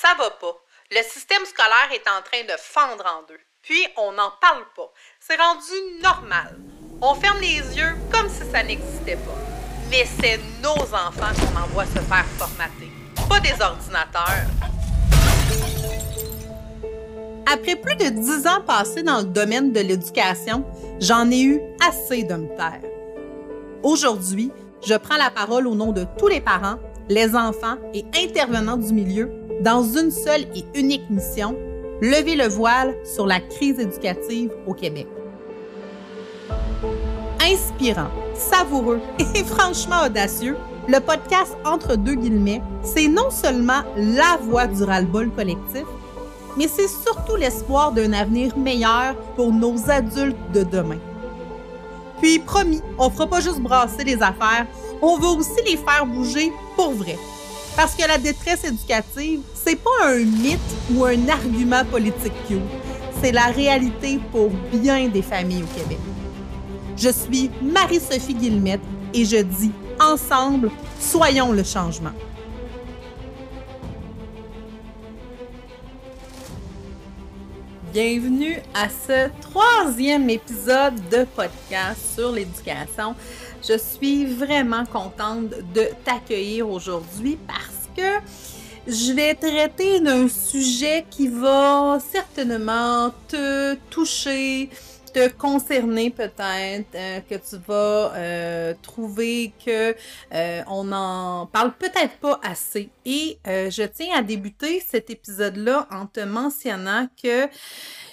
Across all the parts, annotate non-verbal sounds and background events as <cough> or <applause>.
Ça va pas. Le système scolaire est en train de fendre en deux. Puis, on n'en parle pas. C'est rendu normal. On ferme les yeux comme si ça n'existait pas. Mais c'est nos enfants qu'on envoie se faire formater, pas des ordinateurs. Après plus de dix ans passés dans le domaine de l'éducation, j'en ai eu assez de me taire. Aujourd'hui, je prends la parole au nom de tous les parents, les enfants et intervenants du milieu dans une seule et unique mission, lever le voile sur la crise éducative au Québec. Inspirant, savoureux <laughs> et franchement audacieux, le podcast Entre deux guillemets, c'est non seulement la voix du ras-le-bol collectif, mais c'est surtout l'espoir d'un avenir meilleur pour nos adultes de demain. Puis, promis, on fera pas juste brasser les affaires, on veut aussi les faire bouger pour vrai. Parce que la détresse éducative, c'est pas un mythe ou un argument politique cute. C'est la réalité pour bien des familles au Québec. Je suis Marie-Sophie Guillemette et je dis ensemble, soyons le changement. Bienvenue à ce troisième épisode de podcast sur l'éducation. Je suis vraiment contente de t'accueillir aujourd'hui parce que je vais traiter d'un sujet qui va certainement te toucher, te concerner peut-être, euh, que tu vas euh, trouver que euh, on en parle peut-être pas assez. Et je tiens à débuter cet épisode-là en te mentionnant que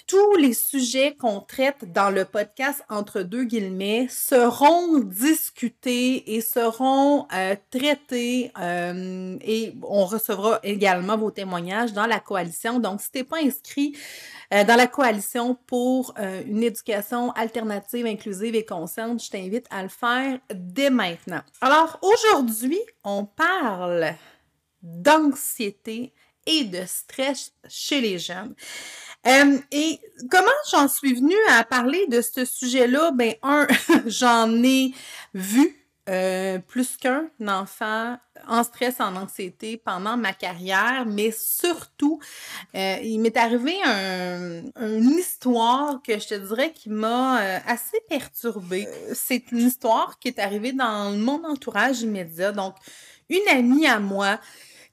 tous les sujets qu'on traite dans le podcast entre deux guillemets seront discutés et seront traités et on recevra également vos témoignages dans la coalition. Donc, si tu n'es pas inscrit euh, dans la coalition pour euh, une éducation alternative, inclusive et consciente. Je t'invite à le faire dès maintenant. Alors aujourd'hui, on parle d'anxiété et de stress chez les jeunes. Euh, et comment j'en suis venue à parler de ce sujet-là? Ben, un, <laughs> j'en ai vu euh, plus qu'un enfant en stress, en anxiété pendant ma carrière, mais surtout, euh, il m'est arrivé une histoire que je te dirais qui m'a euh, assez perturbée. C'est une histoire qui est arrivée dans mon entourage immédiat. Donc, une amie à moi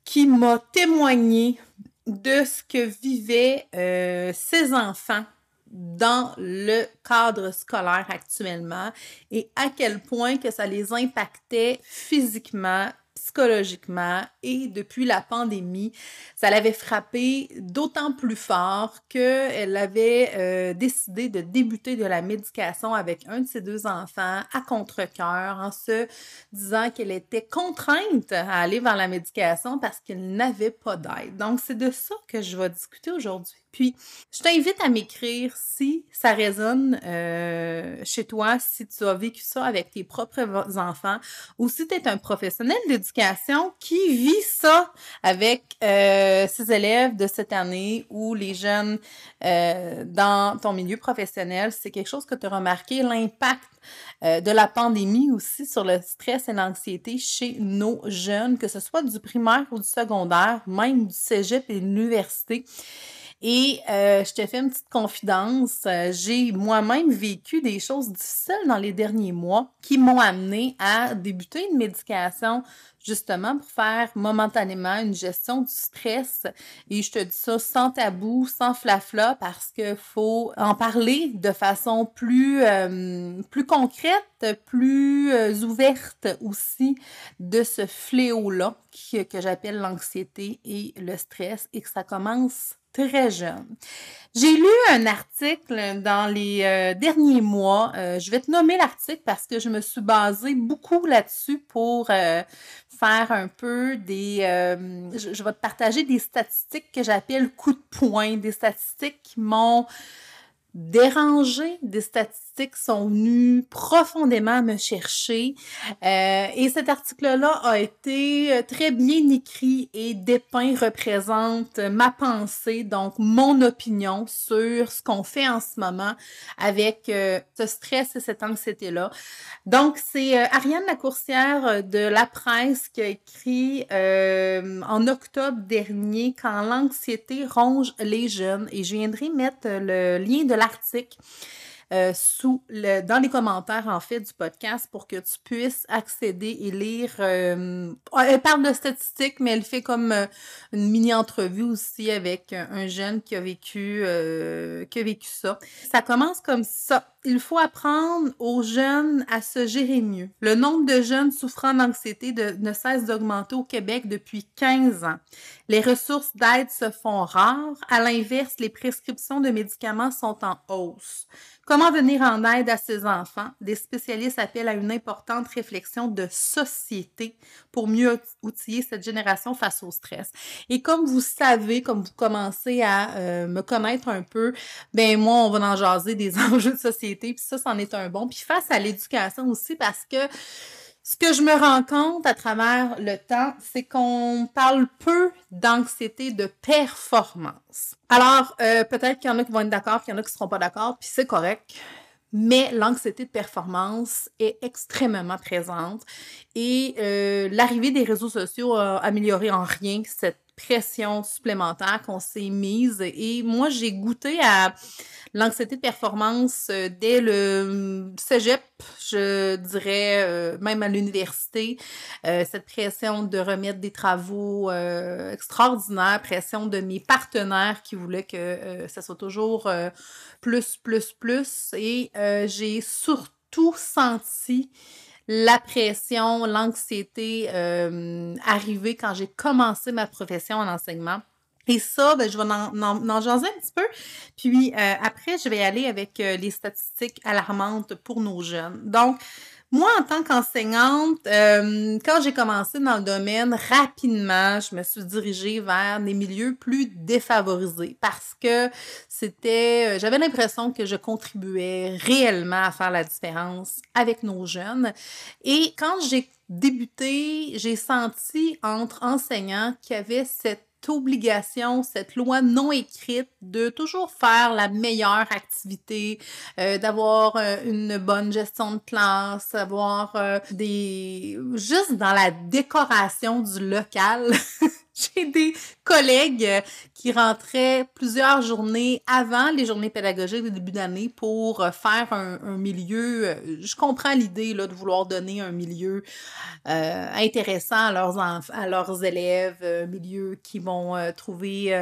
qui m'a témoigné de ce que vivaient ses enfants dans le cadre scolaire actuellement et à quel point que ça les impactait physiquement, psychologiquement et depuis la pandémie, ça l'avait frappé d'autant plus fort qu'elle avait euh, décidé de débuter de la médication avec un de ses deux enfants à contre-cœur en se disant qu'elle était contrainte à aller vers la médication parce qu'elle n'avait pas d'aide. Donc, c'est de ça que je vais discuter aujourd'hui. Puis, je t'invite à m'écrire si ça résonne euh, chez toi, si tu as vécu ça avec tes propres enfants ou si tu es un professionnel d'éducation qui vit ça avec euh, ses élèves de cette année ou les jeunes euh, dans ton milieu professionnel. C'est quelque chose que tu as remarqué, l'impact de la pandémie aussi sur le stress et l'anxiété chez nos jeunes, que ce soit du primaire ou du secondaire, même du cégep et de l'université. Et euh, je te fais une petite confidence. Euh, j'ai moi-même vécu des choses difficiles dans les derniers mois qui m'ont amené à débuter une médication justement pour faire momentanément une gestion du stress. Et je te dis ça sans tabou, sans flafla, parce qu'il faut en parler de façon plus, euh, plus concrète, plus ouverte aussi de ce fléau-là que j'appelle l'anxiété et le stress et que ça commence très jeune. J'ai lu un article dans les euh, derniers mois. Euh, je vais te nommer l'article parce que je me suis basée beaucoup là-dessus pour euh, faire un peu des... Je, je, vais te partager des statistiques que j'appelle coup de poing, des statistiques qui m'ont dérangé, des statistiques sont venues profondément me chercher. Euh, et cet article-là a été euh, très bien écrit et dépeint, représente ma pensée, donc mon opinion sur ce qu'on fait en ce moment avec euh, ce stress et cette anxiété-là. Donc, c'est Ariane Lacourcière de La Presse qui a écrit en octobre dernier quand l'anxiété ronge les jeunes. Et je viendrai mettre le lien de l'article euh, sous le, dans les commentaires, en fait, du podcast pour que tu puisses accéder et lire. Euh, elle parle de statistiques, mais elle fait comme euh, une mini-entrevue aussi avec un jeune qui a vécu, qui a vécu ça. Ça commence comme ça. Il faut apprendre aux jeunes à se gérer mieux. Le nombre de jeunes souffrant d'anxiété ne cesse d'augmenter au Québec depuis 15 ans. Les ressources d'aide se font rares. À l'inverse, les prescriptions de médicaments sont en hausse. Comment venir en aide à ces enfants? Des spécialistes appellent à une importante réflexion de société pour mieux outiller cette génération face au stress. Et comme vous savez, comme vous commencez à euh, me connaître un peu, ben moi, on va en jaser des <laughs> enjeux de société, puis ça, c'en est un bon. Puis face à l'éducation aussi, parce que ce que je me rends compte à travers le temps, c'est qu'on parle peu d'anxiété de performance. Alors, euh, peut-être qu'il y en a qui vont être d'accord, puis il y en a qui ne seront pas d'accord, puis c'est correct. Mais l'anxiété de performance est extrêmement présente et euh, l'arrivée des réseaux sociaux a amélioré en rien cette pression supplémentaire qu'on s'est mise. Et moi, j'ai goûté à l'anxiété de performance euh, dès le cégep, je dirais, euh, même à l'université. Euh, cette pression de remettre des travaux extraordinaires, pression de mes partenaires qui voulaient que ça soit toujours plus, plus, plus. Et j'ai surtout senti la pression, l'anxiété euh, arriver quand j'ai commencé ma profession en enseignement. Et ça, ben, je vais en, en, un petit peu. Puis euh, après, je vais aller avec euh, les statistiques alarmantes pour nos jeunes. Donc, moi, en tant qu'enseignante, euh, quand j'ai commencé dans le domaine, rapidement, je me suis dirigée vers des milieux plus défavorisés parce que c'était, euh, j'avais l'impression que je contribuais réellement à faire la différence avec nos jeunes. Et quand j'ai débuté, j'ai senti entre enseignants qu'il y avait cette obligation, cette loi non écrite de toujours faire la meilleure activité, euh, d'avoir euh, une bonne gestion de classe, avoir euh, des... juste dans la décoration du local. <laughs> <laughs> J'ai des collègues euh, qui rentraient plusieurs journées avant les journées pédagogiques de début d'année pour euh, faire un, milieu. Euh, je comprends l'idée de vouloir donner un milieu intéressant à leurs, élèves, un milieu qui vont trouver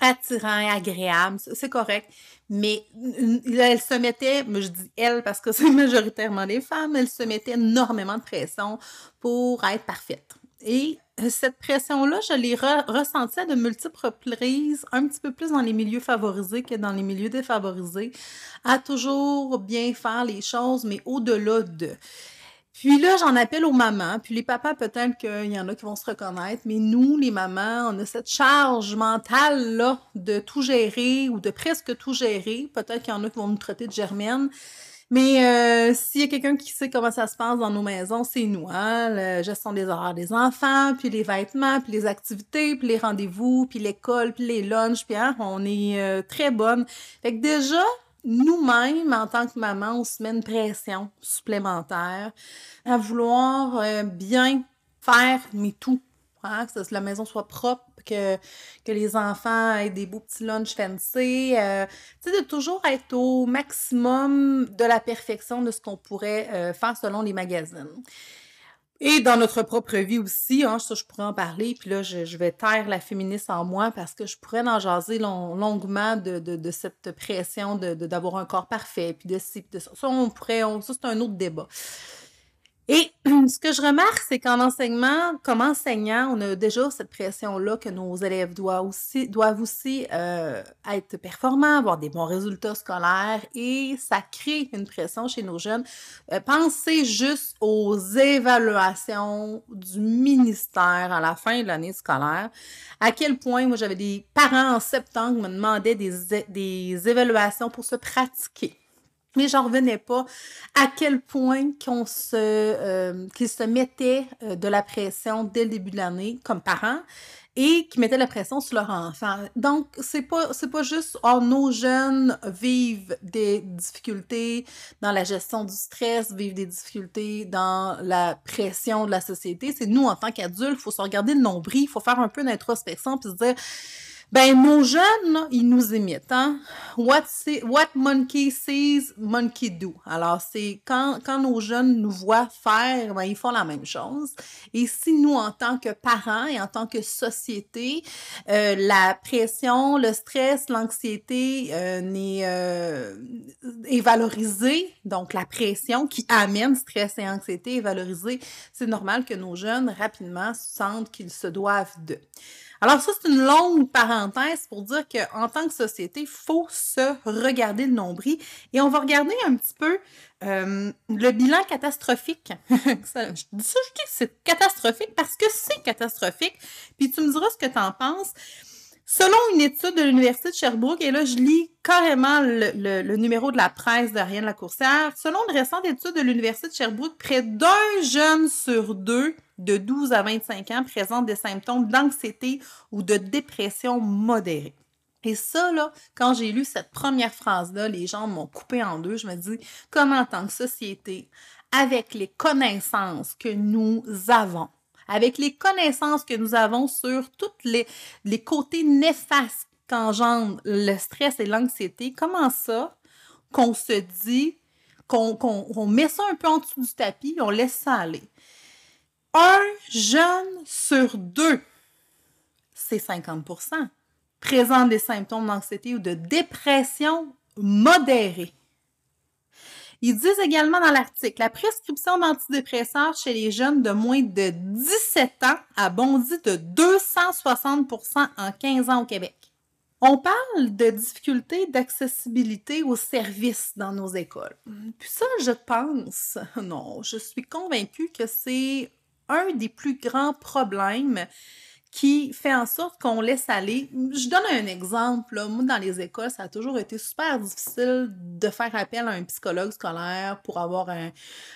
attirant, agréable, c'est correct. Mais elle se mettait, je dis elle parce que <laughs> c'est majoritairement des femmes, elle se mettait énormément de pression pour être parfaite. Et cette pression-là, je l'ai ressentie à de multiples reprises, un petit peu plus dans les milieux favorisés que dans les milieux défavorisés, à toujours bien faire les choses, mais au-delà de. Puis là, j'en appelle aux mamans, puis les papas, peut-être qu'il y en a qui vont se reconnaître, mais nous, les mamans, on a cette charge mentale-là de tout gérer ou de presque tout gérer. Peut-être qu'il y en a qui vont nous traiter de germaine. Mais euh, s'il y a quelqu'un qui sait comment ça se passe dans nos maisons, c'est nous, hein? La gestion des horaires des enfants, puis les vêtements, puis les activités, puis les rendez-vous, puis l'école, puis les lunchs, puis hein, on est euh, très bonne. Fait que déjà, nous-mêmes, en tant que maman, on se met une pression supplémentaire à vouloir euh, bien faire, mais tout. Hein, que la maison soit propre, que, que les enfants aient des beaux petits lunchs fancy. Euh, tu sais, de toujours être au maximum de la perfection de ce qu'on pourrait euh, faire selon les magazines. Et dans notre propre vie aussi, hein, ça je pourrais en parler, puis là je, vais taire la féministe en moi parce que je pourrais en jaser longuement de, de, cette pression d'avoir de, d'avoir un corps parfait, puis de, de ça. Ça, on pourrait, ça c'est un autre débat. Et <clears throat> ce que je remarque, c'est qu'en enseignement, comme enseignant, on a déjà cette pression-là que nos élèves doivent aussi, euh, être performants, avoir des bons résultats scolaires et ça crée une pression chez nos jeunes. Euh, pensez juste aux évaluations du ministère à la fin de l'année scolaire. À quel point, moi, j'avais des parents en septembre qui me demandaient des, des évaluations pour se pratiquer. Mais j'en revenais pas à quel point qu'on se, euh, qu'ils se mettaient euh, de la pression dès le début de l'année comme parents et qui mettaient la pression sur leur enfant. Donc, c'est pas, c'est pas juste, oh, nos jeunes vivent des difficultés dans la gestion du stress, vivent des difficultés dans la pression de la société. C'est nous, en tant qu'adultes, il faut se regarder le nombril, il faut faire un peu d'introspection puis se dire, ben, nos jeunes, là, ils nous imitent. Hein? What, monkey sees, monkey do. Alors, c'est quand, quand nos jeunes nous voient faire, ben, ils font la même chose. Et si nous, en tant que parents et en tant que société, euh, la pression, le stress, l'anxiété euh, euh, est valorisée, donc la pression qui amène stress et anxiété est valorisée, c'est normal que nos jeunes rapidement sentent qu'ils se doivent de. Alors ça, c'est une longue parenthèse pour dire qu'en tant que société, il faut se regarder le nombril et on va regarder un petit peu euh, le bilan catastrophique. <laughs> je dis ça, je dis que c'est catastrophique parce que c'est catastrophique. Puis tu me diras ce que tu en penses. Selon une étude de l'Université de Sherbrooke, et là, je lis carrément le, numéro de la presse de Rien de la Coursière, selon une récente étude de l'Université de Sherbrooke, près d'un jeune sur deux de 12 à 25 ans présente des symptômes d'anxiété ou de dépression modérée. Et ça, là, quand j'ai lu cette première phrase-là, les gens m'ont coupé en deux. Je me dis, comment en tant que société, avec les connaissances que nous avons, avec les connaissances que nous avons sur tous les, côtés néfastes qu'engendre le stress et l'anxiété, comment ça qu'on se dit, qu'on met ça un peu en dessous du tapis, on laisse ça aller? Un jeune sur deux, c'est 50% présente des symptômes d'anxiété ou de dépression modérée. Ils disent également dans l'article, la prescription d'antidépresseurs chez les jeunes de moins de 17 ans a bondi de 260% en 15 ans au Québec. On parle de difficultés d'accessibilité aux services dans nos écoles. Puis ça, je pense, <laughs> non, je suis convaincue que c'est un des plus grands problèmes qui fait en sorte qu'on laisse aller. Je donne un exemple. Moi, dans les écoles, ça a toujours été super difficile de faire appel à un psychologue scolaire pour avoir un,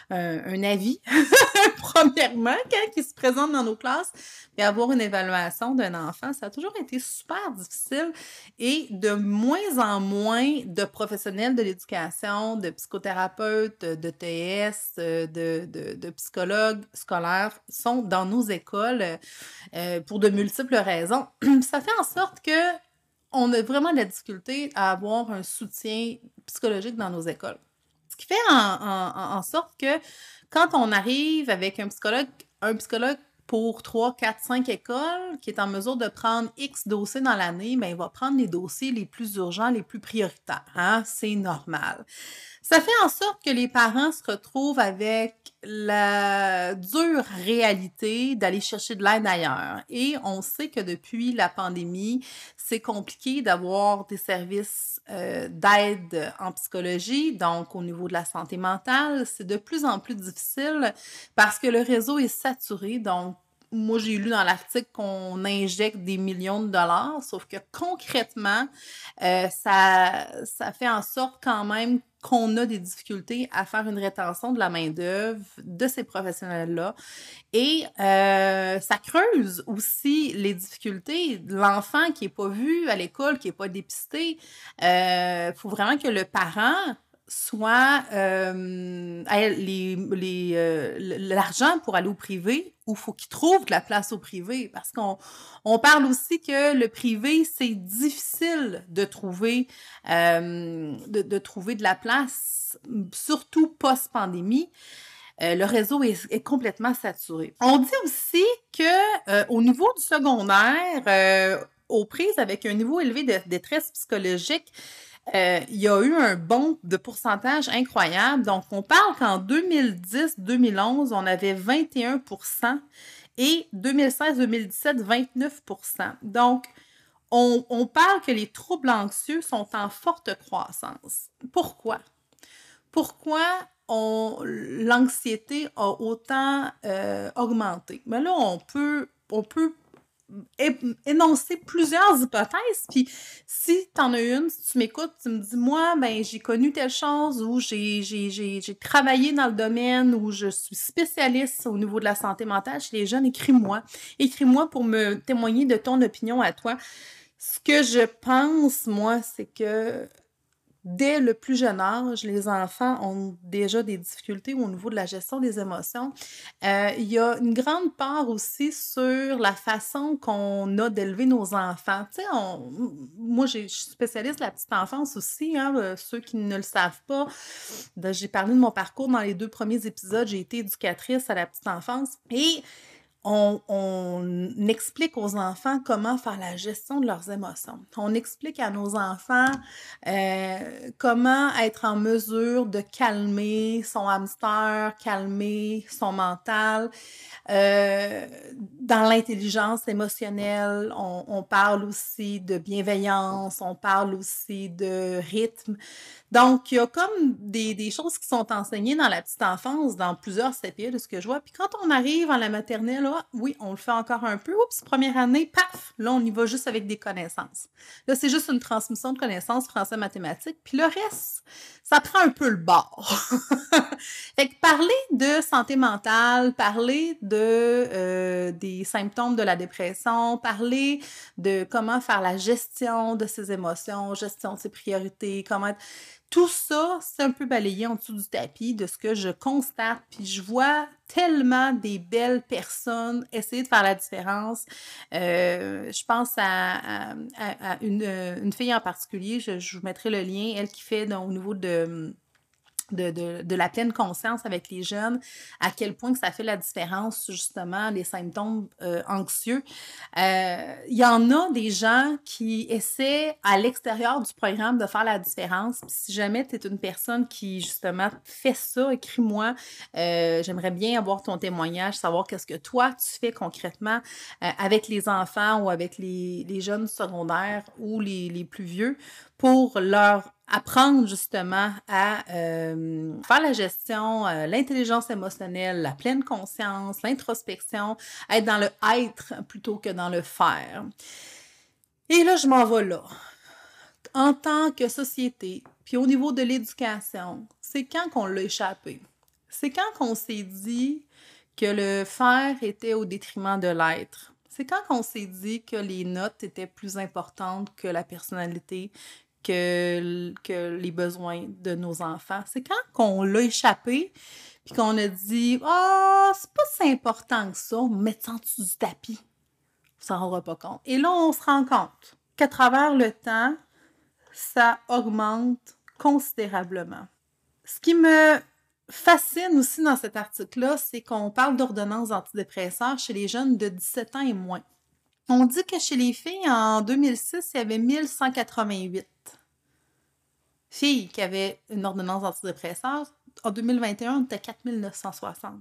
un, avis, <laughs> premièrement, quand il se présente dans nos classes, et avoir une évaluation d'un enfant. Ça a toujours été super difficile et de moins en moins de professionnels de l'éducation, de psychothérapeutes, de TS, de, de, de psychologues scolaires sont dans nos écoles euh, pour de multiples raisons. <clears throat> Ça fait en sorte que on a vraiment de la difficulté à avoir un soutien psychologique dans nos écoles. Ce qui fait en, sorte que quand on arrive avec un psychologue, un psychologue pour 3, 4, 5 écoles qui est en mesure de prendre X dossiers dans l'année, ben, il va prendre les dossiers les plus urgents, les plus prioritaires. Hein? C'est normal. Ça fait en sorte que les parents se retrouvent avec la dure réalité d'aller chercher de l'aide ailleurs. Et on sait que depuis la pandémie, c'est compliqué d'avoir des services euh, d'aide en psychologie, donc au niveau de la santé mentale, c'est de plus en plus difficile parce que le réseau est saturé. Donc, moi, j'ai lu dans l'article qu'on injecte des millions de dollars, sauf que concrètement, euh, ça, ça fait en sorte quand même qu'on a des difficultés à faire une rétention de la main-d'œuvre de ces professionnels-là. Et euh, ça creuse aussi les difficultés. L'enfant qui n'est pas vu à l'école, qui n'est pas dépisté, il euh, faut vraiment que le parent soit euh, les, euh, l'argent pour aller au privé ou faut qu'il trouve de la place au privé? Parce qu'on on parle aussi que le privé c'est difficile de trouver euh, de, trouver de la place surtout post pandémie le réseau est, complètement saturé. On dit aussi que au niveau du secondaire, aux prises avec un niveau élevé de détresse psychologique, euh, il y a eu un bond de pourcentage incroyable. Donc, on parle qu'en 2010-2011, on avait 21% et 2016-2017, 29% Donc, on, on, parle que les troubles anxieux sont en forte croissance. Pourquoi? Pourquoi l'anxiété a autant euh, augmenté? Mais là, on peut, on peut énoncer plusieurs hypothèses. Puis si tu en as une, si tu m'écoutes, tu me dis, moi, ben, j'ai connu telle chose ou j'ai travaillé dans le domaine ou je suis spécialiste au niveau de la santé mentale chez les jeunes, écris-moi. Écris-moi pour me témoigner de ton opinion à toi. Ce que je pense, moi, c'est que dès le plus jeune âge, les enfants ont déjà des difficultés au niveau de la gestion des émotions. Euh, il y a une grande part aussi sur la façon qu'on a d'élever nos enfants. Moi, je suis spécialiste de la petite enfance aussi, hein, euh, ceux qui ne le savent pas. Ben, j'ai parlé de mon parcours dans les deux premiers épisodes. J'ai été éducatrice à la petite enfance. Et on, explique aux enfants comment faire la gestion de leurs émotions. On explique à nos enfants euh, comment être en mesure de calmer son hamster, calmer son mental. Euh, dans l'intelligence émotionnelle, on, on, parle aussi de bienveillance, on parle aussi de rythme. Donc, il y a comme des, choses qui sont enseignées dans la petite enfance, dans plusieurs CPE de ce que je vois. Puis quand on arrive à la maternelle, là, oui, on le fait encore un peu. Oups, première année, paf, là, on y va juste avec des connaissances. Là, c'est juste une transmission de connaissances français-mathématiques. Puis le reste, ça prend un peu le bord. <laughs> fait que parler de santé mentale, parler de euh, des symptômes de la dépression, parler de comment faire la gestion de ses émotions, gestion de ses priorités, comment tout ça, c'est un peu balayé en dessous du tapis de ce que je constate. Puis je vois tellement des belles personnes essayer de faire la différence. Euh, je pense à, une, fille en particulier, je, vous mettrai le lien, elle qui fait au niveau de de, la pleine conscience avec les jeunes, à quel point ça fait la différence, justement, les symptômes euh, anxieux. Euh, il y en a des gens qui essaient à l'extérieur du programme de faire la différence. si jamais tu es une personne qui, justement, fait ça, écris-moi. Euh, j'aimerais bien avoir ton témoignage, savoir qu'est-ce que toi, tu fais concrètement avec les enfants ou avec les, jeunes secondaires ou les plus vieux pour leur apprendre justement à euh, faire la gestion, euh, l'intelligence émotionnelle, la pleine conscience, l'introspection, être dans le être plutôt que dans le faire. Et là, je m'en vais là. En tant que société, puis au niveau de l'éducation, c'est quand qu'on l'a échappé? C'est quand qu'on s'est dit que le faire était au détriment de l'être? C'est quand qu'on s'est dit que les notes étaient plus importantes que la personnalité, que, les besoins de nos enfants. C'est quand qu'on l'a échappé, puis qu'on a dit « Ah, c'est pas si important que ça, on met ça en dessous du tapis. » On s'en rendra pas compte. Et là, on se rend compte qu'à travers le temps, ça augmente considérablement. Ce qui me fascine aussi dans cet article-là, c'est qu'on parle d'ordonnances antidépresseurs chez les jeunes de 17 ans et moins. On dit que chez les filles, en 2006, il y avait 1188 filles qui avaient une ordonnance antidépresseur. En 2021, on était 4960.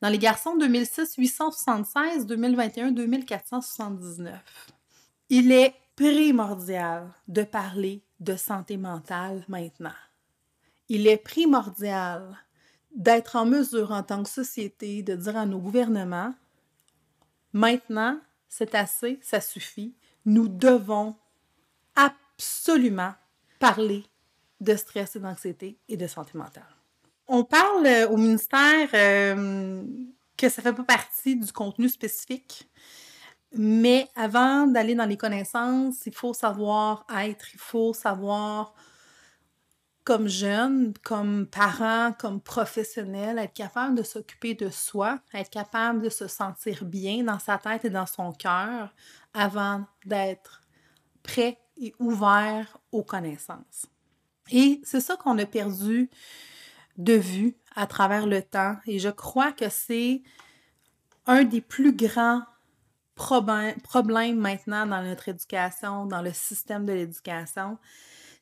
Dans les garçons, 2006, 876, 2021, 2479. Il est primordial de parler de santé mentale maintenant. Il est primordial d'être en mesure en tant que société de dire à nos gouvernements, maintenant, c'est assez, ça suffit. Nous devons absolument parler de stress et d'anxiété et de santé mentale. On parle euh, au ministère euh, que ça ne fait pas partie du contenu spécifique, mais avant d'aller dans les connaissances, il faut savoir être, il faut savoir comme jeune, comme parent, comme professionnel, être capable de s'occuper de soi, être capable de se sentir bien dans sa tête et dans son cœur avant d'être prêt et ouvert aux connaissances. Et c'est ça qu'on a perdu de vue à travers le temps. Et je crois que c'est un des plus grands problèmes maintenant dans notre éducation, dans le système de l'éducation,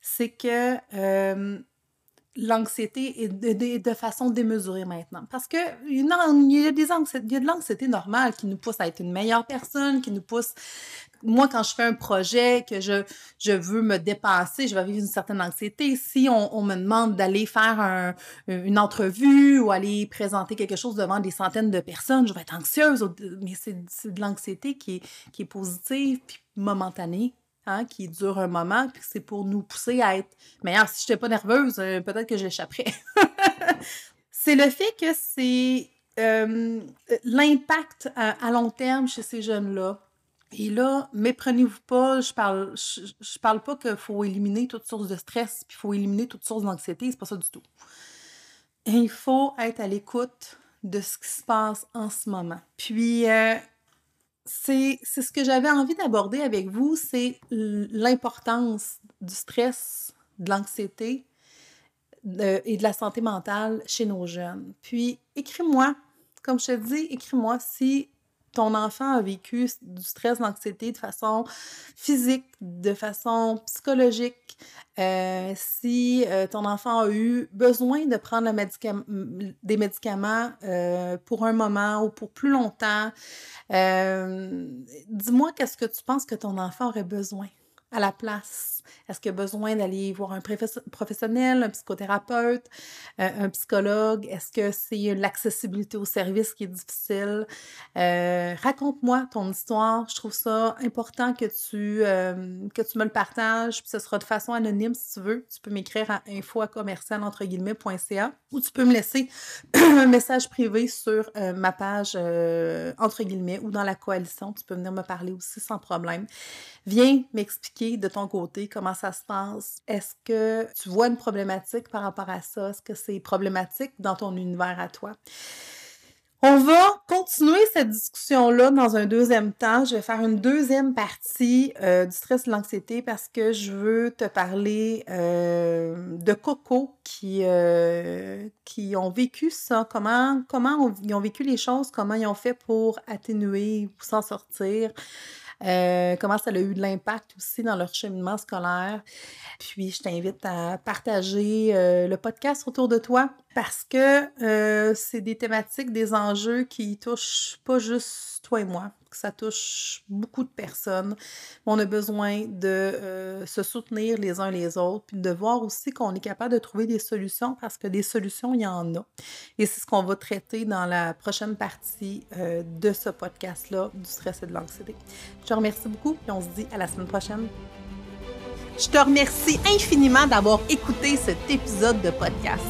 c'est que euh, l'anxiété est de, de, façon démesurée maintenant. Parce que il y a, des il y a de l'anxiété normale qui nous pousse à être une meilleure personne, qui nous pousse moi, quand je fais un projet, que je, je veux me dépasser, je vais vivre une certaine anxiété. Si on, on me demande d'aller faire un, une entrevue ou aller présenter quelque chose devant des centaines de personnes, je vais être anxieuse. Mais c'est de l'anxiété qui est, qui est positive puis momentanée. Hein, qui dure un moment, puis c'est pour nous pousser à être meilleurs. Si je n'étais pas nerveuse, euh, peut-être que j'échapperais. <laughs> c'est le fait que c'est euh, l'impact à, long terme chez ces jeunes-là et là, méprenez-vous pas, je parle, je, parle pas qu'il faut éliminer toute source de stress, puis il faut éliminer toute source d'anxiété, c'est pas ça du tout. il faut être à l'écoute de ce qui se passe en ce moment. Puis, euh, c'est ce que j'avais envie d'aborder avec vous, c'est l'importance du stress, de l'anxiété et de la santé mentale chez nos jeunes. Puis, écris-moi, comme je te dis, écris-moi si ton enfant a vécu du stress, de l'anxiété de façon physique, de façon psychologique, euh, si euh, ton enfant a eu besoin de prendre des médicaments euh, pour un moment ou pour plus longtemps, dis-moi qu'est-ce que tu penses que ton enfant aurait besoin? À la place? Est-ce qu'il a besoin d'aller voir un professionnel, un psychothérapeute, euh, un psychologue? Est-ce que c'est l'accessibilité au service qui est difficile? Euh, raconte-moi ton histoire. Je trouve ça important que tu, euh, que tu me le partages. Ce sera de façon anonyme si tu veux. Tu peux m'écrire à info entre guillemets.ca ou tu peux me laisser <clears throat> un message privé sur ma page entre guillemets ou dans la coalition. Tu peux venir me parler aussi sans problème. Viens m'expliquer de ton côté? Comment ça se passe? Est-ce que tu vois une problématique par rapport à ça? Est-ce que c'est problématique dans ton univers à toi? On va continuer cette discussion-là dans un deuxième temps. Je vais faire une deuxième partie euh, du stress et de l'anxiété parce que je veux te parler euh, de Coco qui, euh, qui ont vécu ça, comment, comment ils ont vécu les choses, comment ils ont fait pour atténuer ou s'en sortir. Euh, comment ça a eu de l'impact aussi dans leur cheminement scolaire. Puis je t'invite à partager euh, le podcast autour de toi parce que euh, c'est des thématiques, des enjeux qui touchent pas juste toi et moi, ça touche beaucoup de personnes. On a besoin de euh, se soutenir les uns les autres, puis de voir aussi qu'on est capable de trouver des solutions parce que des solutions, il y en a. Et c'est ce qu'on va traiter dans la prochaine partie euh, de ce podcast-là, du stress et de l'anxiété. Je te remercie beaucoup et on se dit à la semaine prochaine. Je te remercie infiniment d'avoir écouté cet épisode de podcast.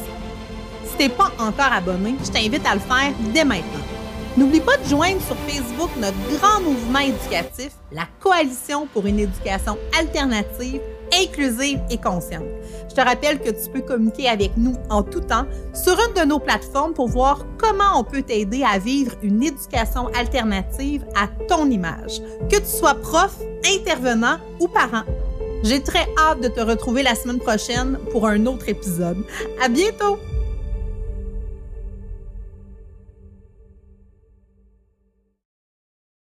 Si tu n'es pas encore abonné, je t'invite à le faire dès maintenant. N'oublie pas de joindre sur Facebook notre grand mouvement éducatif, la Coalition pour une éducation alternative, inclusive et consciente. Je te rappelle que tu peux communiquer avec nous en tout temps sur une de nos plateformes pour voir comment on peut t'aider à vivre une éducation alternative à ton image, que tu sois prof, intervenant ou parent. J'ai très hâte de te retrouver la semaine prochaine pour un autre épisode. À bientôt!